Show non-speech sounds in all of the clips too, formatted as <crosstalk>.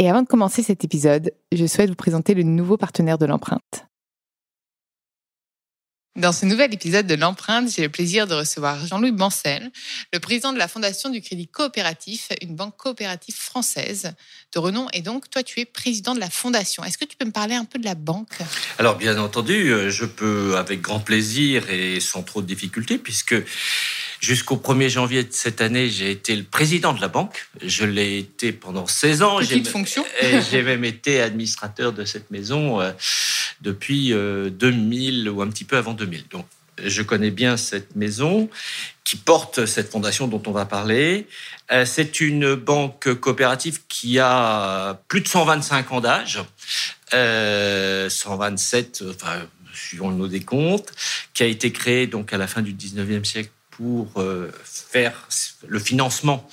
Et avant de commencer cet épisode, je souhaite vous présenter le nouveau partenaire de l'empreinte. Dans ce nouvel épisode de l'empreinte, j'ai le plaisir de recevoir Jean-Louis Bancel, le président de la Fondation du Crédit Coopératif, une banque coopérative française de renom. Et donc, toi, tu es président de la Fondation. Est-ce que tu peux me parler un peu de la banque? Alors, bien entendu, euh, je peux avec grand plaisir et sans trop de difficultés, puisque Jusqu'au 1er janvier de cette année, j'ai été le président de la banque. Je l'ai été pendant 16 ans. Petite fonction. <laughs> J'ai même été administrateur de cette maison euh, depuis 2000 euh, ou un petit peu avant 2000. Donc, je connais bien cette maison qui porte cette fondation dont on va parler. Euh, c'est une banque coopérative qui a plus de 125 ans d'âge, 127, enfin, suivant nos décomptes, qui a été créée donc à la fin du 19e siècle pour euh, faire le financement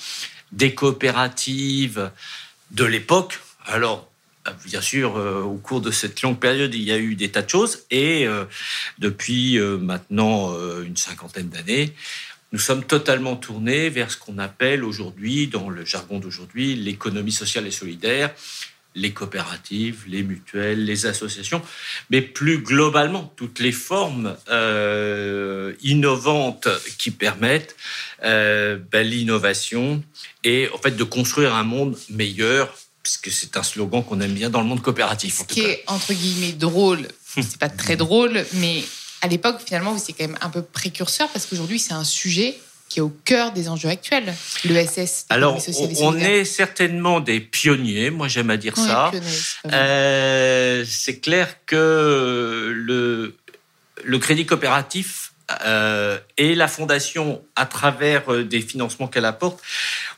des coopératives de l'époque. Alors, bien sûr, euh, au cours de cette longue période, il y a eu des tas de choses. Et euh, depuis maintenant une cinquantaine d'années, nous sommes totalement tournés vers ce qu'on appelle aujourd'hui, dans le jargon d'aujourd'hui, l'économie sociale et solidaire, les coopératives, les mutuelles, les associations, mais plus globalement toutes les formes euh, innovantes qui permettent euh, ben, l'innovation et en fait de construire un monde meilleur, puisque c'est un slogan qu'on aime bien dans le monde coopératif. Ce qui est entre guillemets drôle, <laughs> c'est pas très drôle, mais à l'époque finalement vous étiez quand même un peu précurseur parce qu'aujourd'hui c'est un sujet qui est au cœur des enjeux actuels, l'ESS. Alors, on est certainement des pionniers, moi j'aime à dire ça. Euh, c'est clair que le, le crédit coopératif euh, et la fondation, à travers euh, des financements qu'elle apporte,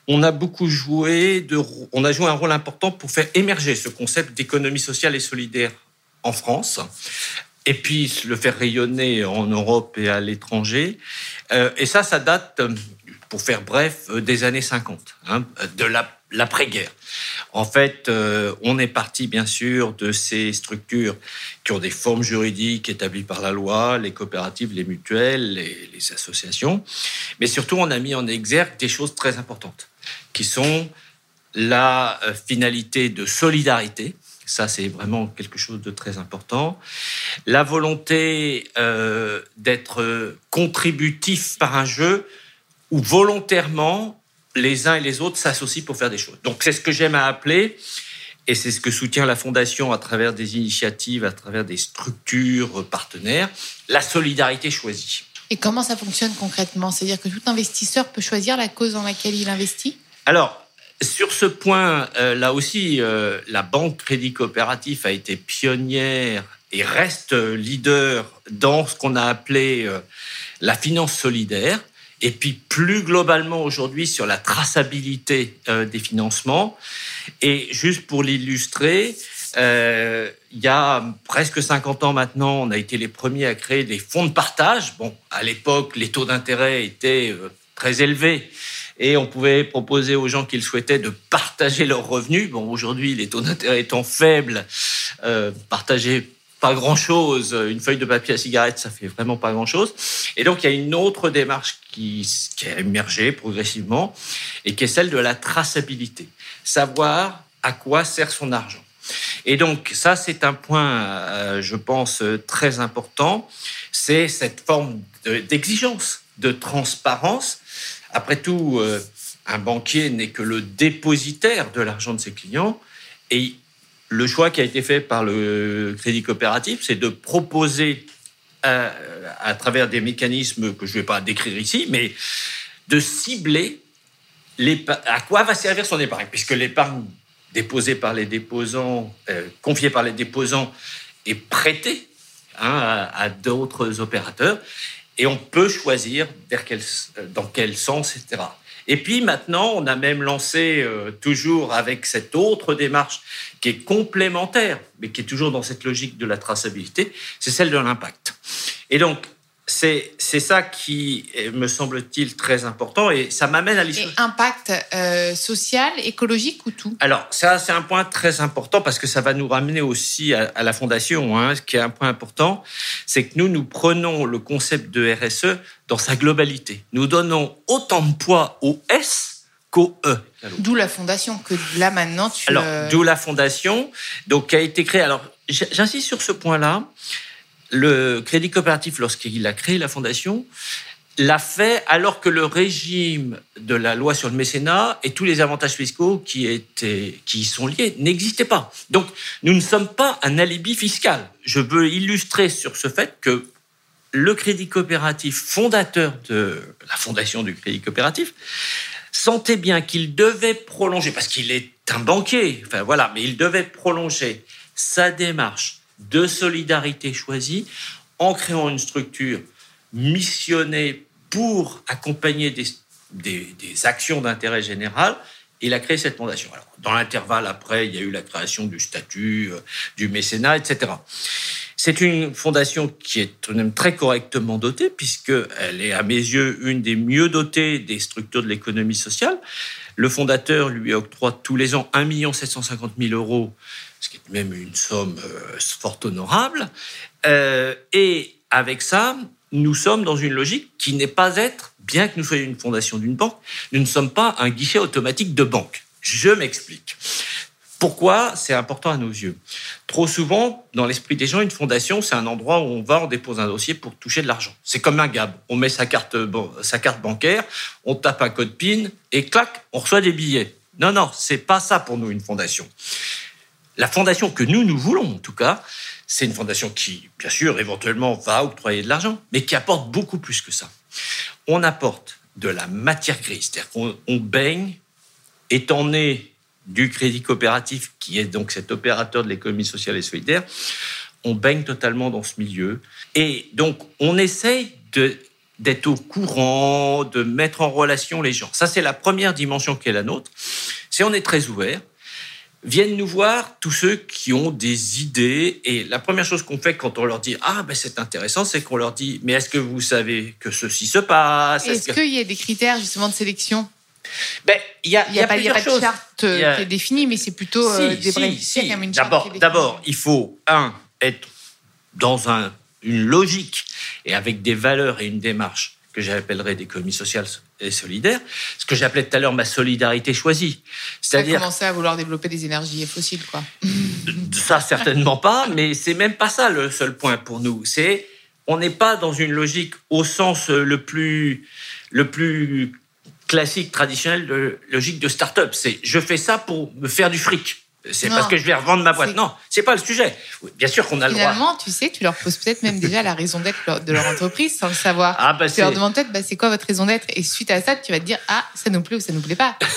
on a beaucoup joué, de, on a joué un rôle important pour faire émerger ce concept d'économie sociale et solidaire en France et puis le faire rayonner en Europe et à l'étranger. Euh, et ça, ça date, pour faire bref, euh, des années 50, hein, de l'après-guerre. En fait, euh, on est parti bien sûr de ces structures qui ont des formes juridiques établies par la loi, les coopératives, les mutuelles, les, les associations, mais surtout on a mis en exergue des choses très importantes, qui sont la finalité de solidarité, ça, c'est vraiment quelque chose de très important. La volonté euh, d'être contributif par un jeu où volontairement les uns et les autres s'associent pour faire des choses. Donc, c'est ce que j'aime à appeler, et c'est ce que soutient la Fondation à travers des initiatives, à travers des structures partenaires, la solidarité choisie. Et comment ça fonctionne concrètement? C'est-à-dire que tout investisseur peut choisir la cause dans laquelle il investit? Alors, sur ce point, euh, là aussi, euh, la Banque Crédit Coopératif a été pionnière et reste leader dans ce qu'on a appelé euh, la finance solidaire. Et puis plus globalement aujourd'hui sur la traçabilité des financements. Et juste pour l'illustrer, il y a presque 50 ans maintenant, on a été les premiers à créer des fonds de partage. Bon, à l'époque, les taux d'intérêt étaient très élevés et on pouvait proposer aux gens qu'ils souhaitaient de partager leurs revenus. Bon, aujourd'hui, les taux d'intérêt étant faibles, euh, partager pas grand-chose, une feuille de papier à cigarette, ça fait vraiment pas grand-chose. Et donc, il y a une autre démarche qui, a émergé progressivement et qui est celle de la traçabilité. Savoir à quoi sert son argent. Et donc, ça, c'est un point, euh, je pense, très important. C'est cette forme d'exigence, de transparence après tout, euh, un banquier n'est que le dépositaire de l'argent de ses clients. Et le choix qui a été fait par le crédit coopératif, c'est de proposer euh, à, travers des mécanismes que je ne vais pas décrire ici, mais de cibler à quoi va servir son épargne, puisque l'épargne déposée par les déposants, euh, confiée par les déposants, est prêtée hein, à d'autres opérateurs et on peut choisir vers quel, dans quel sens, etc. Et puis maintenant, on a même lancé, euh, toujours avec cette autre démarche qui est complémentaire, mais qui est toujours dans cette logique de la traçabilité, c'est celle de l'impact. Et donc, c'est ça qui me semble-t-il très important et ça m'amène à l'histoire. Et impact euh, social, écologique ou tout? Alors ça c'est un point très important parce que ça va nous ramener aussi à, la fondation. Hein, ce qui est un point important, c'est que nous nous prenons le concept de RSE dans sa globalité. Nous donnons autant de poids au S qu'au E. D'où la fondation que là maintenant tu. Alors d'où la fondation donc qui a été créée. Alors j'insiste sur ce point-là le Crédit Coopératif, lorsqu'il a créé la fondation, l'a fait alors que le régime de la loi sur le mécénat et tous les avantages fiscaux qui y sont liés n'existaient pas. Donc nous ne sommes pas un alibi fiscal. Je veux illustrer sur ce fait que le Crédit Coopératif, fondateur de la fondation du Crédit Coopératif, sentait bien qu'il devait prolonger parce qu'il est un banquier, enfin voilà, mais il devait prolonger sa démarche de solidarité choisie en créant une structure missionnée pour accompagner des, actions d'intérêt général. Il a créé cette fondation. Dans l'intervalle, après, il y a eu la création du statut, euh, du mécénat, etc. C'est une fondation qui est tout de même très correctement dotée, puisqu'elle est, à mes yeux, une des mieux dotées des structures de l'économie sociale. Le fondateur lui octroie tous les ans 1 750 000 euros ce qui est même une somme euh, fort honorable. Euh, et avec ça, nous sommes dans une logique qui n'est pas être, bien que nous soyons une fondation d'une banque, nous ne sommes pas un guichet automatique de banque. Je m'explique. Pourquoi c'est important à nos yeux? Trop souvent, dans l'esprit des gens, une fondation, c'est un endroit où on va, on dépose un dossier pour toucher de l'argent. C'est comme un GAB. On met sa carte, sa carte bancaire, on tape un code PIN et clac, on reçoit des billets. Non, non, c'est pas ça pour nous une fondation. La fondation que nous, nous voulons, en tout cas, c'est une fondation qui, bien sûr, éventuellement va octroyer de l'argent, mais qui apporte beaucoup plus que ça. On apporte de la matière grise, c'est-à-dire qu'on baigne, étant né du crédit coopératif, qui est donc cet opérateur de l'économie sociale et solidaire, on baigne totalement dans ce milieu. Et donc, on essaye d'être au courant, de mettre en relation les gens. Ça, c'est la première dimension qui est la nôtre. C'est on est très ouvert viennent nous voir tous ceux qui ont des idées. Et la première chose qu'on fait quand on leur dit Ah, ben c'est intéressant, c'est qu'on leur dit Mais est-ce que vous savez que ceci se passe? Est-ce qu'il y a des critères justement de sélection? Ben, il y a, y a, pas, y a pas de charte euh, qui est définie, mais c'est plutôt euh, des si, D'abord, d'abord, il faut un être dans un, une logique et avec des valeurs et une démarche que j'appellerais d'économie sociale et solidaire, ce que j'appelais tout à l'heure ma solidarité choisie. C'est-à-dire commencer à vouloir développer des énergies fossiles, quoi. Ça certainement pas, mais c'est même pas ça le seul point pour nous. C'est on n'est pas dans une logique au sens le plus le plus classique traditionnel de logique de start-up. C'est je fais ça pour me faire du fric. C'est parce que je vais revendre ma boîte. Non, c'est pas le sujet. Bien sûr qu'on a le droit. Finalement, tu sais, tu leur poses peut-être même déjà la raison d'être de leur entreprise sans le savoir. Ah, bah, tu leur demandes peut-être, bah, c'est quoi votre raison d'être? Et suite à ça, tu vas te dire, ah, ça nous plaît ou ça nous plaît pas. <laughs>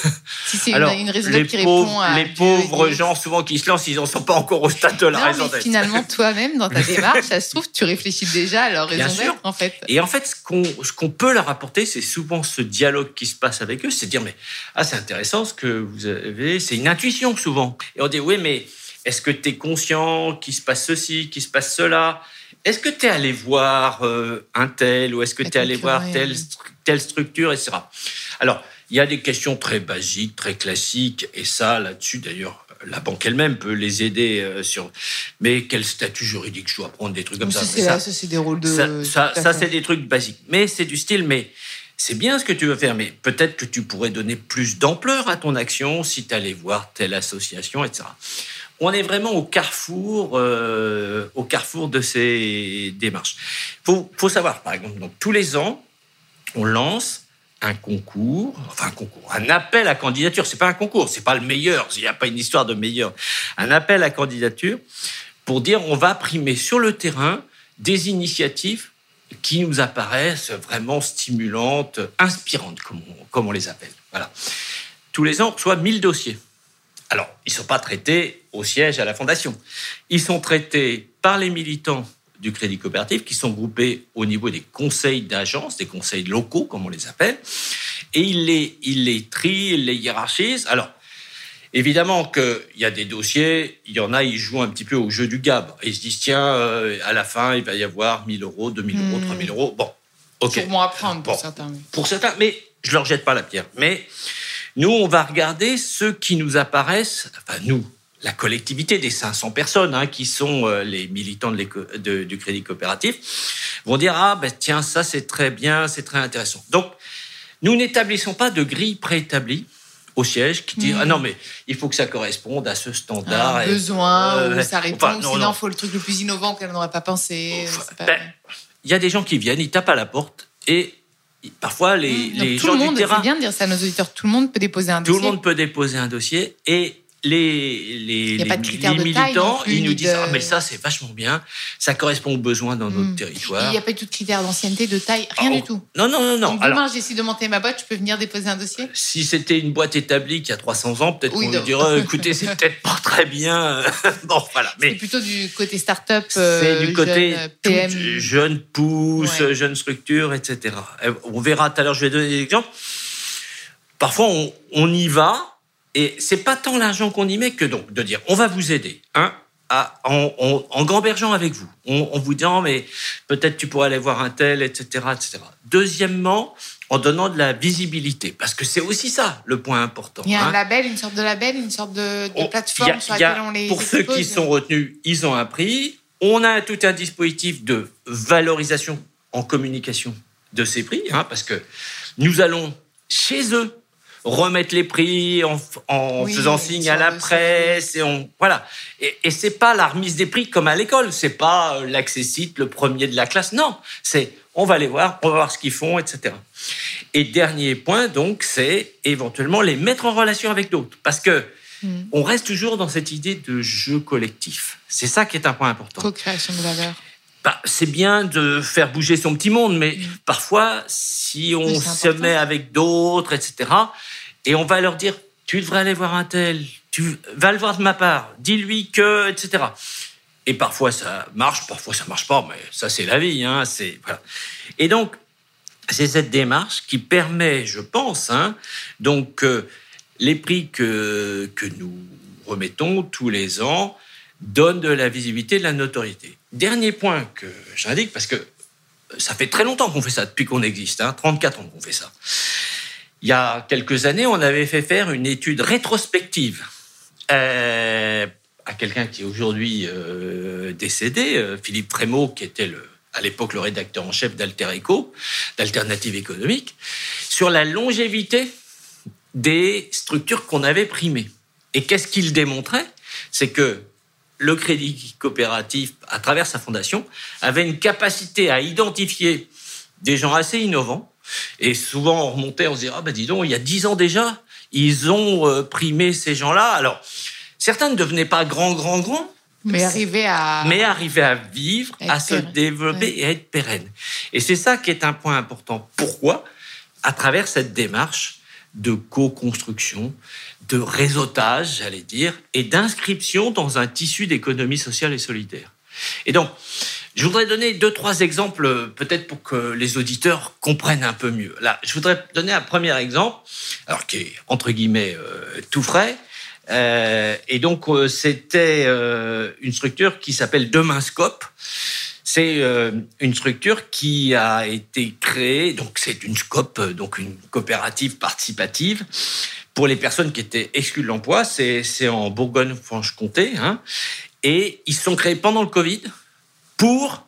Si c'est une, raison d'être qui répond à. Les pauvres gens, souvent, qui se lancent, ils n'en sont pas encore au stade de la raison d'être. Finalement, <laughs> toi-même, dans ta démarche, ça se trouve, tu réfléchis déjà à leur raison d'être, en fait. Et en fait, ce qu'on peut leur apporter, c'est souvent ce dialogue qui se passe avec eux, c'est dire, mais, ah, c'est intéressant ce que vous avez, c'est une intuition souvent. Et on dit, oui, mais est-ce que tu es conscient qu'il se passe ceci, qu'il se passe cela? Est-ce que tu es allé voir euh, un tel ou est-ce que tu es allé voir telle, telle structure, etc. Alors, il y a des questions très basiques, très classiques, et ça, là-dessus, d'ailleurs, la banque elle-même peut les aider euh, sur. Mais quel statut juridique je dois prendre des trucs comme ça? Ça, c'est des rôles de. Ça, ça c'est des trucs basiques. Mais c'est du style, mais c'est bien ce que tu veux faire, mais peut-être que tu pourrais donner plus d'ampleur à ton action si tu allais voir telle association, etc. On est vraiment au carrefour, euh, au carrefour de ces démarches. Faut, faut savoir, par exemple, donc tous les ans, on lance un concours, enfin un concours, un appel à candidature. C'est pas un concours, c'est pas le meilleur. Il n'y a pas une histoire de meilleur. Un appel à candidature pour dire on va primer sur le terrain des initiatives qui nous apparaissent vraiment stimulantes, inspirantes, comme on, les appelle. Voilà. Tous les ans, reçoit 1000 dossiers. Alors, ils ne sont pas traités au siège à la Fondation. Ils sont traités par les militants du Crédit Coopératif qui sont groupés au niveau des conseils d'agence, des conseils locaux, comme on les appelle. et il les, il les trie, il les hiérarchise. Alors, Évidemment qu'il y a des dossiers, il y en a, ils jouent un petit peu au jeu du GAB. Ils se disent, tiens, euh, à la fin, il va y avoir 1000 euros, 2000 euros, 3000 hmm. euros. Bon, ok. Pour moi apprendre, pour certains. Pour certains, mais je leur jette pas la pierre. Mais nous, on va regarder ceux qui nous apparaissent, enfin nous, la collectivité des 500 personnes hein, qui sont euh, les militants de du crédit coopératif, vont dire, ah ben tiens, ça c'est très bien, c'est très intéressant. Donc, nous n'établissons pas de grille préétablie au siège qui dit ah non mais il faut que ça corresponde à ce standard. Un besoin euh, ou ça répond. sinon il faut le truc le plus innovant qu'elle n'aurait pas pensé. Ben, il y a des gens qui viennent, ils tapent à la porte et parfois les, mmh. les gens le monde, du terrain. Bien de dire ça à nos auditeurs. Tout le monde peut déposer un dossier. Tout le monde peut déposer un dossier et les, les, les, militants, ils nous disent ah, mais ça c'est vachement bien, ça correspond aux besoins dans notre hmm. territoire. Il n'y a pas de critères d'ancienneté, de taille, rien ah, du tout. Non, non, non, non. Donc, demain, j'essaie de monter ma boîte, je peux venir déposer un dossier? Si c'était une boîte établie qui a 300 ans, peut-être qu'on lui dirait écoutez, c'est <laughs> peut-être pas très bien. <laughs> bon, voilà. Mais c'est plutôt du côté start-up, euh, c'est du côté jeune, PM. jeune pousse, jeune structure, etc. On verra tout à l'heure, je vais donner des exemples. Parfois, on, on y va, et c'est pas tant l'argent qu'on y met que donc de dire on va vous aider, hein, à, en, en, gambergeant avec vous, en, vous disant mais peut-être tu pourrais aller voir un tel, etc., etc. Deuxièmement, en donnant de la visibilité, parce que c'est aussi ça le point important. Il y a un hein. label, une sorte de label, une sorte de, de plateforme sur laquelle on les Pour ceux qui sont retenus, ils ont un prix. On a tout un dispositif de valorisation en communication de ces prix, hein, parce que nous allons chez eux remettre les prix en, faisant signe à la presse et on voilà. Et, et c'est pas la remise des prix comme à l'école. C'est pas euh, l'accessite le premier de la classe. Non. C'est on va les voir on va voir ce qu'ils font etc et dernier point donc c'est éventuellement les mettre en relation avec d'autres. Parce que hmm. on reste toujours dans cette idée de jeu collectif. C'est ça qui est un point important. Co-création de valeur bah, c'est bien de faire bouger son petit monde, mais hmm. parfois, si on se met avec d'autres, etc., et on va leur dire, tu devrais aller voir un tel, tu vas le voir de ma part, dis-lui que, etc. Et parfois ça marche, parfois ça marche pas, mais ça c'est la vie. Hein, c'est voilà. Et donc c'est cette démarche qui permet, je pense, hein, donc euh, les prix que que nous remettons tous les ans donnent de la visibilité, de la notoriété. Dernier point que j'indique, parce que ça fait très longtemps qu'on fait ça, depuis qu'on existe, hein, 34 ans qu'on fait ça il y a quelques années, on avait fait faire une étude rétrospective euh, à quelqu'un qui est aujourd'hui euh, décédé, euh, Philippe Trémaud, qui était à l'époque le rédacteur en chef d'Alter Eco, d'Alternative économique, sur la longévité des structures qu'on avait primées. Et qu'est-ce qu'il démontrait? C'est que le crédit coopératif, à travers sa fondation, avait une capacité à identifier des gens assez innovants, et souvent, on remontait, on se disait, ah ben dis donc, il y a dix ans déjà, ils ont euh, primé ces gens-là. Alors, certains ne devenaient pas grands, grands, grands. Mais arriver à... Mais arriver à vivre, à, se développer et à être pérenne. Et c'est ça qui est un point important. Pourquoi? À travers cette démarche de co-construction, de réseautage, j'allais dire, et d'inscription dans un tissu d'économie sociale et solidaire. Et donc, je voudrais donner deux, trois exemples, peut-être pour que les auditeurs comprennent un peu mieux. Là, je voudrais donner un premier exemple, alors qui est entre guillemets euh, tout frais. Euh, et donc, euh, c'était une structure qui s'appelle Demain-Scope. C'est une structure qui a été créée, donc c'est une scope, donc une coopérative participative pour les personnes qui étaient exclues de l'emploi. C'est en Bourgogne-Franche-Comté. Hein, et ils se sont créés pendant le Covid pour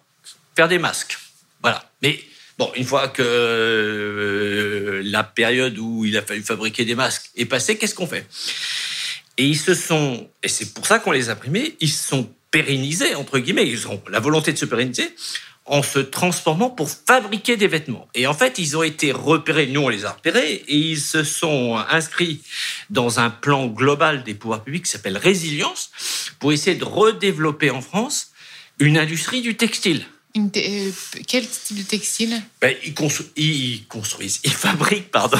faire des masques. Voilà. Mais bon, une fois que euh, la période où il a fallu fabriquer des masques est passée, qu'est-ce qu'on fait? Et ils se sont, et c'est pour ça qu'on les a primés, ils se sont pérennisés, entre guillemets, ils ont la volonté de se pérenniser en se transformant pour fabriquer des vêtements. Et en fait, ils ont été repérés, nous on les a repérés, et ils se sont inscrits dans un plan global des pouvoirs publics qui s'appelle Résilience, pour essayer de redévelopper en France une industrie du textile. Euh, quel type de textile ben, ils, construisent, ils <laughs> fabriquent pardon,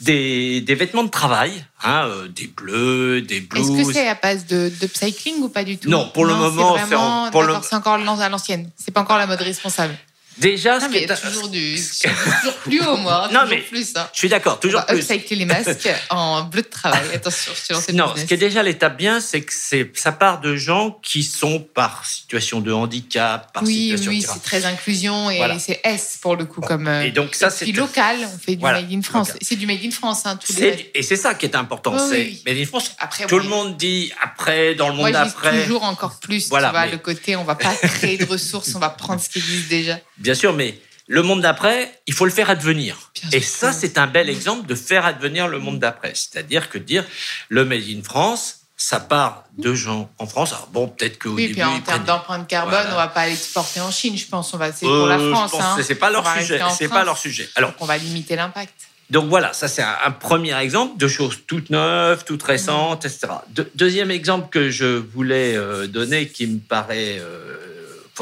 des, vêtements de travail, hein, euh, des bleus, des blouses. Est-ce que c'est à base de, de cycling ou pas du tout? Non, pour le moment, c'est encore à l'ancienne. C'est pas encore la mode responsable. Déjà, non, mais toujours, du, toujours plus haut, moi. <laughs> Non, mais plus. Hein. Je suis d'accord, toujours On va plus. les masques <laughs> en bleu de travail. Attention, je suis Non, ce qui est déjà l'étape bien, c'est que ça part de gens qui sont par situation de handicap, par oui, situation. Oui, c'est très inclusion et c'est S pour le coup comme. Et donc ça, c'est local. On fait du made in France. C'est du made in France, hein, tous les. Et c'est ça qui est important. c'est made in France. Après, tout le monde dit après dans le monde d'après. Toujours encore plus. Voilà, tu vois, le côté, on va pas créer de ressources, on va prendre ce qui existe déjà. Bien sûr, mais le monde d'après, il faut le faire advenir. et ça, c'est un bel exemple de faire advenir le monde d'après. C'est-à-dire que dire le Made in France, ça part de gens en France. Alors bon, peut-être qu'au oui, début, puis en termes d'empreinte carbone, on va pas l'exporter en Chine, je pense. On va c'est pour la euh, France. Hein. C'est pas leur sujet. C'est pas leur sujet. Alors, on va limiter l'impact. Donc voilà, ça c'est un, premier exemple de choses toutes neuves, toutes récentes, etc. deuxième exemple que je voulais euh, donner, qui me paraît euh,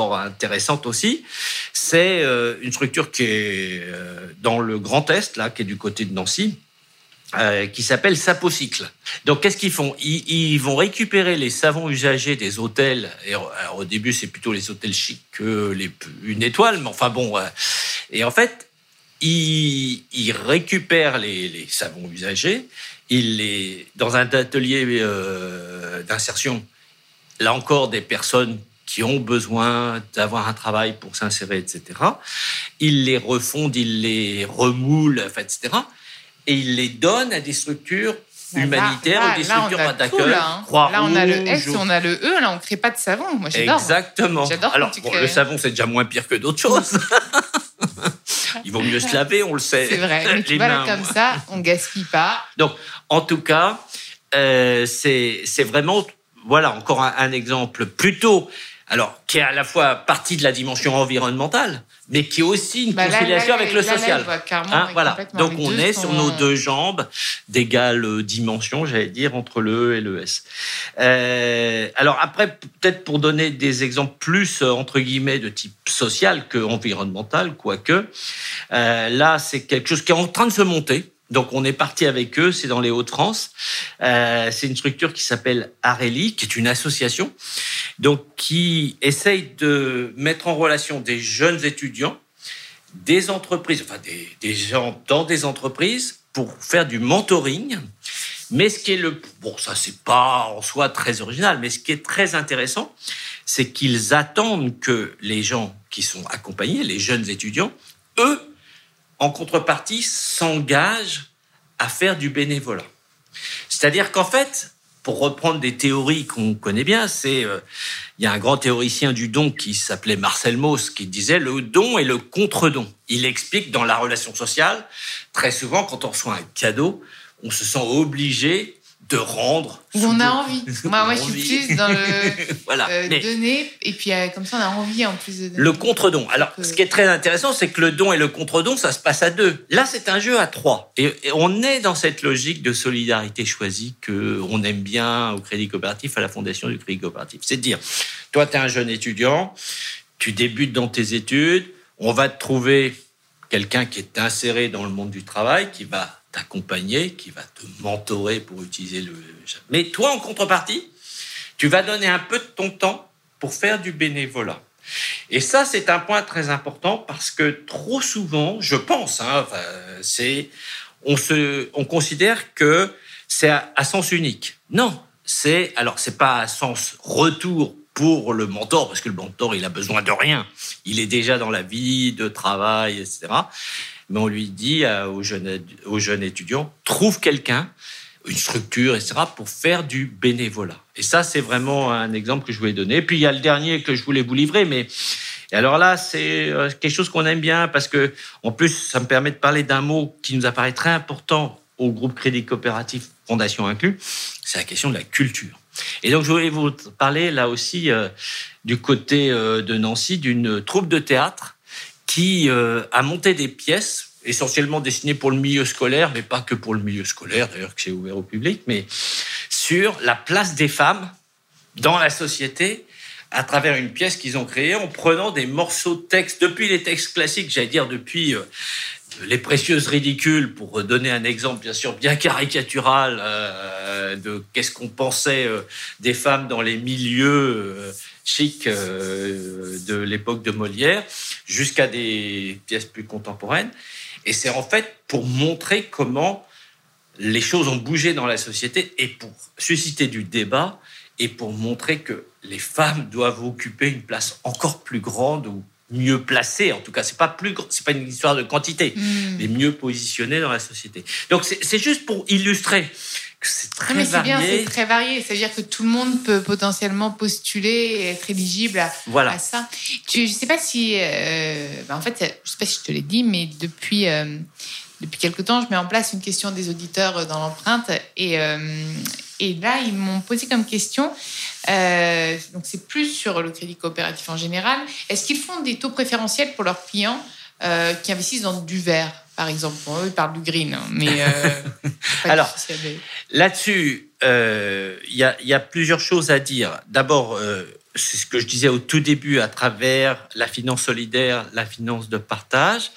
intéressante aussi. C'est euh, une structure qui est euh, dans le Grand Est, là, qui est du côté de Nancy. Euh, qui s'appelle Sapocycle. Donc, qu'est-ce qu'ils font? Ils, vont récupérer les savons usagés des hôtels. Et, au début, c'est plutôt les hôtels chics que les, une étoile, mais enfin bon. et en fait, ils, récupèrent les, savons usagés. Ils les dans un atelier d'insertion. Là encore, des personnes qui ont besoin d'avoir un travail pour s'insérer, etc. Ils les refondent, ils les remoulent, etc. Et ils les donnent à des structures humanitaires ou des structures d'accueil. Là, hein. là, on a le S, on a le E, là, on ne crée pas de savon. Moi, j'adore. Exactement. Alors, le savon, c'est déjà moins pire que d'autres choses. <laughs> Il vaut mieux se laver, on le sait. C'est vrai. Mais tu vois, comme ça, on gaspille pas. Donc, en tout cas, euh, c'est vraiment, voilà, encore un, un exemple plutôt alors qui est à la fois partie de la dimension environnementale, mais qui est aussi une bah, conciliation avec le social. Hein, voilà. Donc on est sur nos deux jambes d'égale euh, dimension, j'allais dire, entre le E et le S. Euh, alors après, peut-être pour donner des exemples plus euh, entre guillemets de type social que environnemental, quoique, euh, là c'est quelque chose qui est en train de se monter. Donc on est parti avec eux, c'est dans les Hauts-de-France. Euh, c'est une structure qui s'appelle Areli, qui est une association, donc qui essaye de mettre en relation des jeunes étudiants, des entreprises, enfin des, des gens dans des entreprises pour faire du mentoring. Mais ce qui est le bon, ça c'est pas en soi très original, mais ce qui est très intéressant, c'est qu'ils attendent que les gens qui sont accompagnés, les jeunes étudiants, eux en contrepartie, s'engage à faire du bénévolat. C'est-à-dire qu'en fait, pour reprendre des théories qu'on connaît bien, c'est euh, il y a un grand théoricien du don qui s'appelait Marcel Mauss qui disait le don et le contre-don. Il explique dans la relation sociale, très souvent quand on reçoit un cadeau, on se sent obligé de rendre. On a envie. <laughs> moi, moi je suis plus dans le <laughs> voilà. Euh, donner, et puis euh, comme ça, on a envie en plus de donner. Le contre-don. Alors, ce qui est très intéressant, c'est que le don et le contre-don, ça se passe à deux. Là, c'est un jeu à trois. Et, on est dans cette logique de solidarité choisie que on aime bien au Crédit Coopératif, à la Fondation du Crédit Coopératif. C'est de dire, toi, tu es un jeune étudiant, tu débutes dans tes études, on va te trouver quelqu'un qui est inséré dans le monde du travail, qui va t'accompagner, qui va te mentorer pour utiliser le... Mais toi, en contrepartie, tu vas donner un peu de ton temps pour faire du bénévolat. Et ça, c'est un point très important parce que trop souvent, je pense, hein, c'est, on se, on considère que c'est à, à, sens unique. Non, c'est, alors c'est pas à sens retour pour le mentor parce que le mentor, il a besoin de rien. Il est déjà dans la vie de travail, etc mais on lui dit aux jeunes, étudiants, trouve quelqu'un, une structure, etc., pour faire du bénévolat. Et ça, c'est vraiment un exemple que je voulais donner. puis, il y a le dernier que je voulais vous livrer, mais alors là, c'est euh, quelque chose qu'on aime bien parce que, en plus, ça me permet de parler d'un mot qui nous apparaît très important au groupe Crédit Coopératif Fondation Inclus, c'est la question de la culture. Et donc, je voulais vous parler là aussi euh, du côté euh, de Nancy d'une troupe de théâtre euh, a monté des pièces essentiellement destinées pour le milieu scolaire, mais pas que pour le milieu scolaire, d'ailleurs que c'est ouvert au public, mais sur la place des femmes dans la société à travers une pièce qu'ils ont créée en prenant des morceaux de texte, depuis les textes classiques, j'allais dire depuis euh, les précieuses ridicules, pour donner un exemple bien sûr bien caricatural euh, de qu'est-ce qu'on pensait des femmes dans les milieux chic de l'époque de Molière jusqu'à des pièces plus contemporaines. Et c'est en fait pour montrer comment les choses ont bougé dans la société et pour susciter du débat et pour montrer que les femmes doivent occuper une place encore plus grande ou mieux placée. En tout cas, c'est pas plus, c'est pas une histoire de quantité, hmm. mais mieux positionnées dans la société. Donc c'est juste pour illustrer c'est très varié. Bien, c'est très varié. C'est-à-dire que tout le monde peut potentiellement postuler et être éligible à, à ça. Tu, je sais pas si, euh, bah, en fait, je sais pas si je te l'ai dit, mais depuis. Euh, depuis quelque temps, je mets en place une question des auditeurs dans l'empreinte et, euh, et là, ils m'ont posé comme question, euh, donc c'est plus sur le crédit coopératif en général, est-ce qu'ils font des taux préférentiels pour leurs clients euh, qui investissent dans du vert, par exemple Eux, ils parlent du green, hein, mais... <laughs> Alors, là-dessus, il y, y, a plusieurs choses à dire. D'abord, c'est ce que je disais au tout début, à travers la finance solidaire, la finance de partage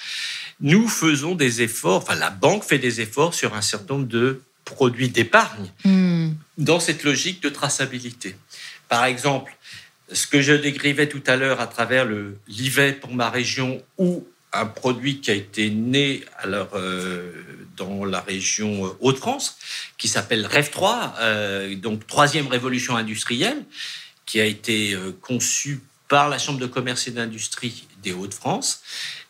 nous faisons des efforts, enfin la banque fait des efforts sur un certain nombre de produits d'épargne hmm. dans cette logique de traçabilité. Par exemple, ce que je décrivais tout à l'heure à travers le livret pour ma région ou un produit qui a été né alors, euh, dans la région Hauts-de-France, qui s'appelle REF 3, euh, donc troisième révolution industrielle, qui a été euh, conçu par la Chambre de commerce et d'industrie des Hauts-de-France.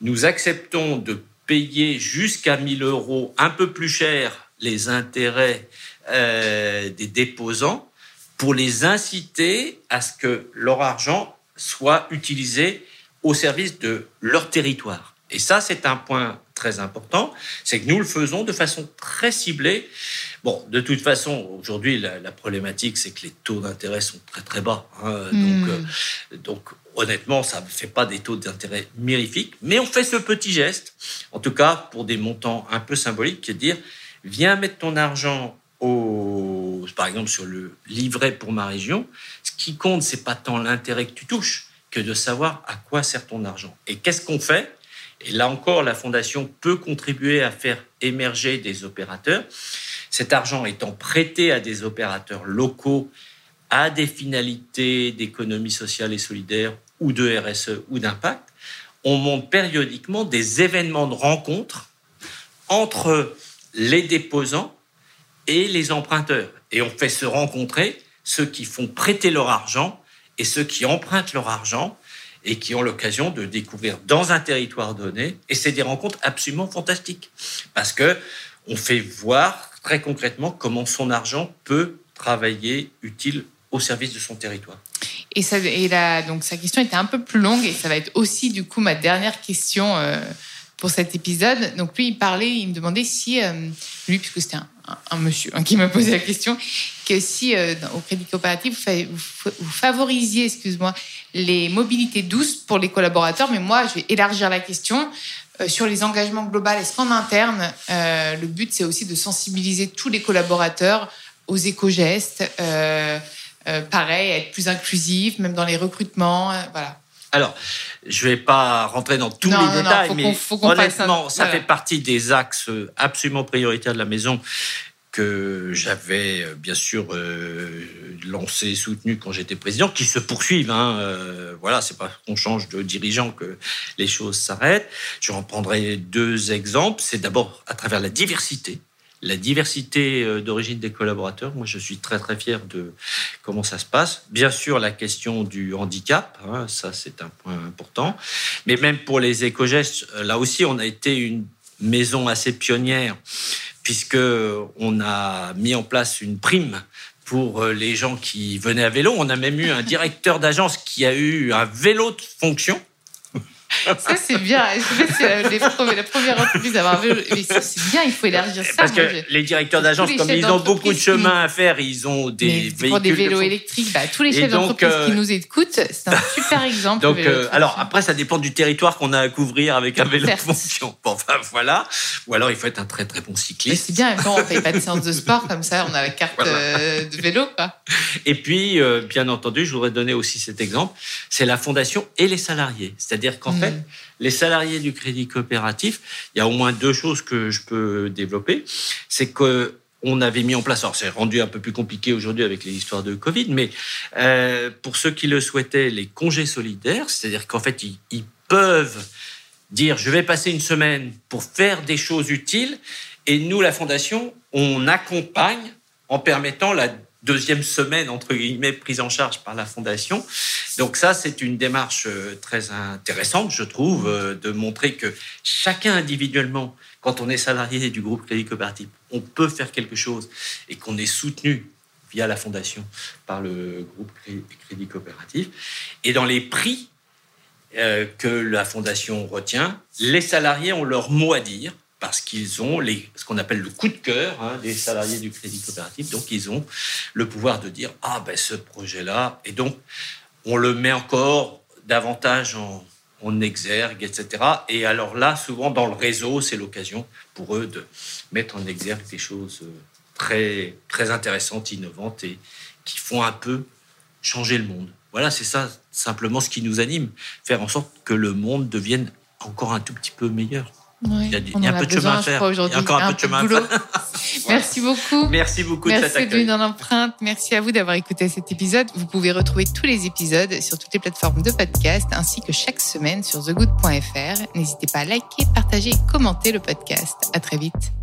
Nous acceptons de payer jusqu'à 1000 euros, un peu plus cher, les intérêts euh, des déposants pour les inciter à ce que leur argent soit utilisé au service de leur territoire. Et ça, c'est un point très important, c'est que nous le faisons de façon très ciblée. Bon, de toute façon, aujourd'hui, la, problématique, c'est que les taux d'intérêt sont très très bas. Hein. donc, hmm. euh, donc, honnêtement, ça ne fait pas des taux d'intérêt mirifiques, mais on fait ce petit geste, en tout cas pour des montants un peu symboliques, qui est de dire, viens mettre ton argent au, par exemple sur le livret pour ma région. Ce qui compte, c'est pas tant l'intérêt que tu touches que de savoir à quoi sert ton argent. Et qu'est-ce qu'on fait? Et là encore, la fondation peut contribuer à faire émerger des opérateurs. Cet argent étant prêté à des opérateurs locaux à des finalités d'économie sociale et solidaire ou de RSE ou d'impact, on monte périodiquement des événements de rencontre entre les déposants et les emprunteurs. Et on fait se rencontrer ceux qui font prêter leur argent et ceux qui empruntent leur argent et qui ont l'occasion de découvrir dans un territoire donné. Et c'est des rencontres absolument fantastiques parce que on fait voir très concrètement comment son argent peut travailler utile au service de son territoire. Et, ça, et là, donc sa question était un peu plus longue et ça va être aussi du coup ma dernière question euh, pour cet épisode. Donc lui, il parlait, il me demandait si euh, lui, puisque c'était un, monsieur hein, qui m'a posé la question, que si euh, au Crédit Coopératif vous, vous favorisiez, excuse-moi, les mobilités douces pour les collaborateurs, mais moi, je vais élargir la question sur les engagements globaux. Est-ce qu'en interne, le but c'est aussi de sensibiliser tous les collaborateurs aux éco-gestes? Euh, pareil, être plus inclusif, même dans les recrutements, euh, voilà. Alors, je vais pas rentrer dans tous les détails, mais honnêtement, ça fait partie des axes absolument prioritaires de la maison que j'avais euh, bien sûr lancé, soutenu quand j'étais président, qui se poursuivent. Hein, voilà, c'est pas qu'on change de dirigeant que les choses s'arrêtent. Je reprendrai deux exemples. C'est d'abord à travers la diversité la diversité euh, d'origine des collaborateurs. Moi, je suis très très fier de comment ça se passe. Bien sûr, la question du handicap, hein, ça c'est un point important. Mais même pour les éco-gestes, euh, là aussi, on a été une maison assez pionnière puisque on a mis en place une prime pour euh, les gens qui venaient à vélo. On a même eu un directeur d'agence qui a eu un vélo de fonction ça, c'est bien. C'est la première entreprise à avoir vu. Mais c'est bien, il faut élargir ça. Parce que les directeurs d'agence, comme ils ont beaucoup de chemin à faire, ils ont des véhicules. Pour des vélos électriques, bah, tous les chefs d'entreprise qui euh, nous écoutent, c'est un <laughs> super exemple. Donc, euh, alors après, ça dépend du territoire qu'on a à couvrir avec un vélo de fonction. <laughs> Bon, enfin, voilà. Ou alors, il faut être un très très bon cycliste. C'est bien, quand on ne paye pas de séance de sport comme ça, on a la carte euh, de vélo. Quoi. <laughs> Et puis, bien entendu, je voudrais donner aussi cet exemple, c'est la fondation et les salariés. C'est-à-dire qu'en fait, les salariés du crédit coopératif, il y a au moins deux choses que je peux développer. C'est que on avait mis en place, alors c'est rendu un peu plus compliqué aujourd'hui avec les histoires de Covid, mais euh, pour ceux qui le souhaitaient, les congés solidaires, c'est-à-dire qu'en fait, ils, peuvent dire, je vais passer une semaine pour faire des choses utiles, et nous, la Fondation, on accompagne en permettant la deuxième semaine, entre guillemets, prise en charge par la Fondation. Donc ça, c'est une démarche euh, très intéressante, je trouve, euh, de montrer que chacun individuellement, quand on est salarié du groupe Crédit Coopératif, on peut faire quelque chose et qu'on est soutenu via la Fondation par le groupe Crédit Coopératif. Et dans les prix euh, que la Fondation retient, les salariés ont leur mot à dire parce qu'ils ont ce qu'on appelle le coup de cœur hein, des salariés du Crédit Coopératif. Donc, ils ont le pouvoir de dire Ah, ben ce projet-là. Et donc, on le met encore davantage en, en exergue, etc. Et alors là, souvent, dans le réseau, c'est l'occasion pour eux de mettre en exergue des choses euh, très, très intéressantes, innovantes et qui font un peu changer le monde. Voilà, c'est ça simplement ce qui nous anime, faire en sorte que le monde devienne encore un tout petit peu meilleur il y a, un peu de chemin à faire. Il y a encore un, peu de chemin à faire. <laughs> Merci beaucoup. Merci beaucoup de Merci de dans l'empreinte. Merci à vous d'avoir écouté cet épisode. Vous pouvez retrouver tous les épisodes sur toutes les plateformes de podcast ainsi que chaque semaine sur thegood.fr. N'hésitez pas à liker, partager et commenter le podcast. À très vite.